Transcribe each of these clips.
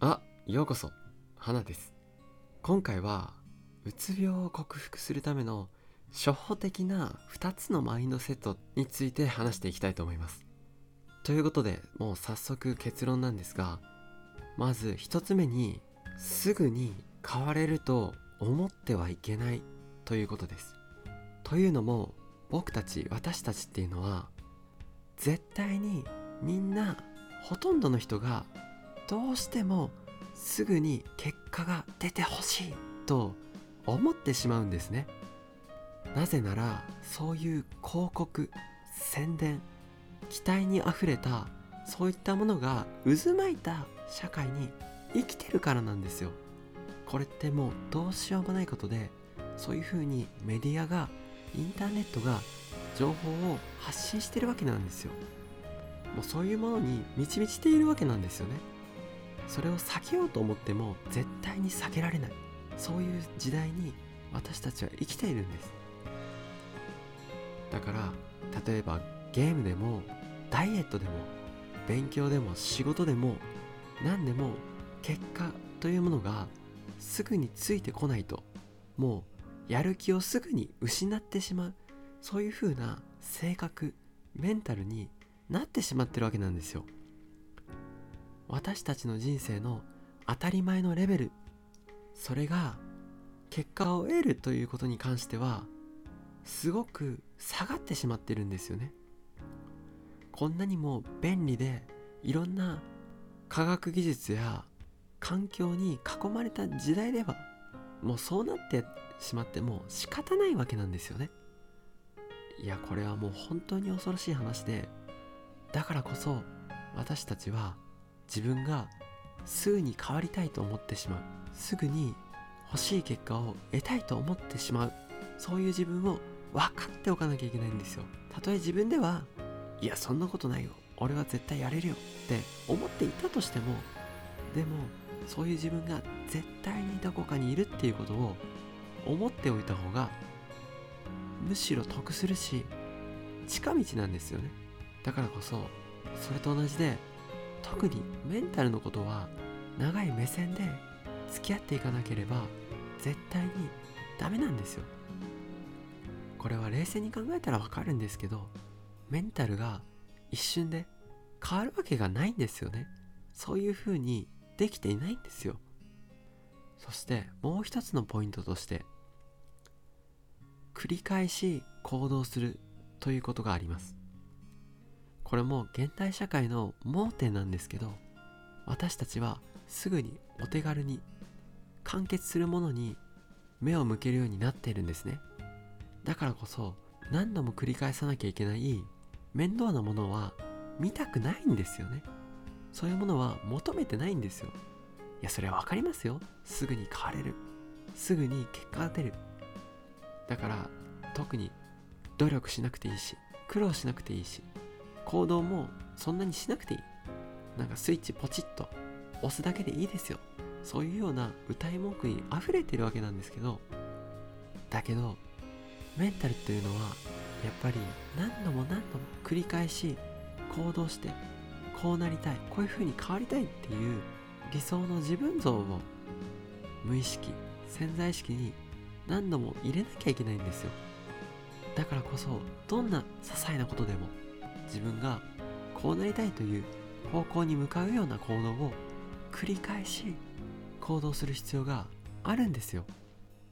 あようこそ。花です。今回はうつ病を克服するための初歩的な2つのマインドセットについて話していきたいと思います。ということでもう早速結論なんですがまず1つ目にすぐに変われると思ってはいけないということです。というのも僕たち私たちっていうのは絶対にみんなほとんどの人がどうしてもすぐに結果が出てほしいと思ってしまうんですね。なぜならそういう広告宣伝期待にあふれたそういったものが渦巻いた社会に生きてるからなんですよ。これってもうどうしようもないことでそういうふうにメディアがインターネットが情報を発信してるわけなんですよ。もうそういうものに満ち満ちているわけなんですよね。それを避けようと思っても絶対に避けられない。そういう時代に私たちは生きているんです。だから例えばゲームでもダイエットでも勉強でも仕事でも何でも結果というものがすぐについてこないともうやる気をすぐに失ってしまう。そういう風な性格メンタルになってしまってるわけなんですよ。私たちの人生の当たり前のレベルそれが結果を得るということに関してはすごく下がってしまってるんですよね。こんなにも便利でいろんな科学技術や環境に囲まれた時代ではもうそうなってしまっても仕方ないわけなんですよね。いやこれはもう本当に恐ろしい話でだからこそ私たちは自分がすぐに変わりたいと思ってしまう。すぐに欲しい結果を得たいと思ってしまう。そういう自分を分かっておかなきゃいけないんですよ。たとえ自分ではいやそんなことないよ。俺は絶対やれるよって思っていたとしてもでもそういう自分が絶対にどこかにいるっていうことを思っておいた方がむしろ得するし近道なんですよね。だからこそそれと同じで特にメンタルのことは長い目線で付き合っていかなければ絶対にダメなんですよ。これは冷静に考えたらわかるんですけどメンタルが一瞬で変わるわけがないんですよね。そういう風にできていないんですよ。そしてもう一つのポイントとして繰り返し行動するということがあります。これも現代社会の盲点なんですけど私たちはすぐにお手軽に完結するものに目を向けるようになっているんですね。だからこそ何度も繰り返さなきゃいけない面倒なものは見たくないんですよね。そういうものは求めてないんですよ。いやそれは分かりますよ。すぐに変われる。すぐに結果が出る。だから特に努力しなくていいし苦労しなくていいし行動もそんなにしなくていい。なんかスイッチポチッと押すだけでいいですよ。そういうような歌い文句に溢れてるわけなんですけどだけどメンタルっていうのはやっぱり何度も何度も繰り返し行動してこうなりたいこういう風に変わりたいっていう理想の自分像を無意識潜在意識に何度も入れなきゃいけないんですよ。だからこそどんな些細なことでも自分がこうなりたいという方向に向かうような行動を繰り返し行動する必要があるんですよ。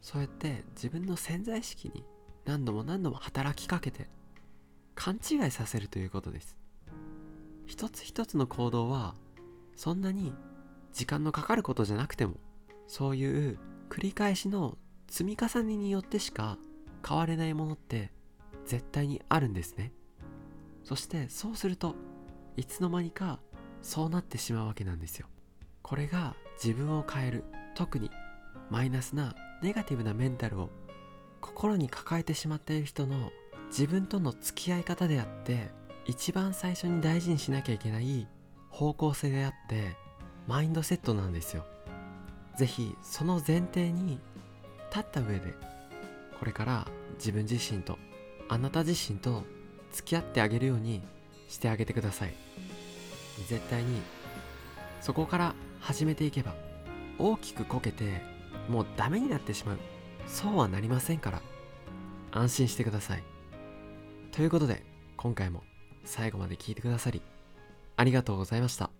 そうやって自分の潜在意識に何度も何度も働きかけて勘違いさせるということです。一つ一つの行動はそんなに時間のかかることじゃなくてもそういう繰り返しの積み重ねによってしか変われないものって絶対にあるんですね。そしてそうするといつの間にかそうなってしまうわけなんですよ。これが自分を変える特にマイナスなネガティブなメンタルを心に抱えてしまっている人の自分との付き合い方であって一番最初に大事にしなきゃいけない方向性であってマインドセットなんですよ。是非その前提に立った上でこれから自分自身とあなた自身と付き合ってあげるようにしてあげてください。絶対にそこから始めていけば大きくこけてもうダメになってしまう。そうはなりませんから。安心してください。ということで今回も最後まで聞いてくださりありがとうございました。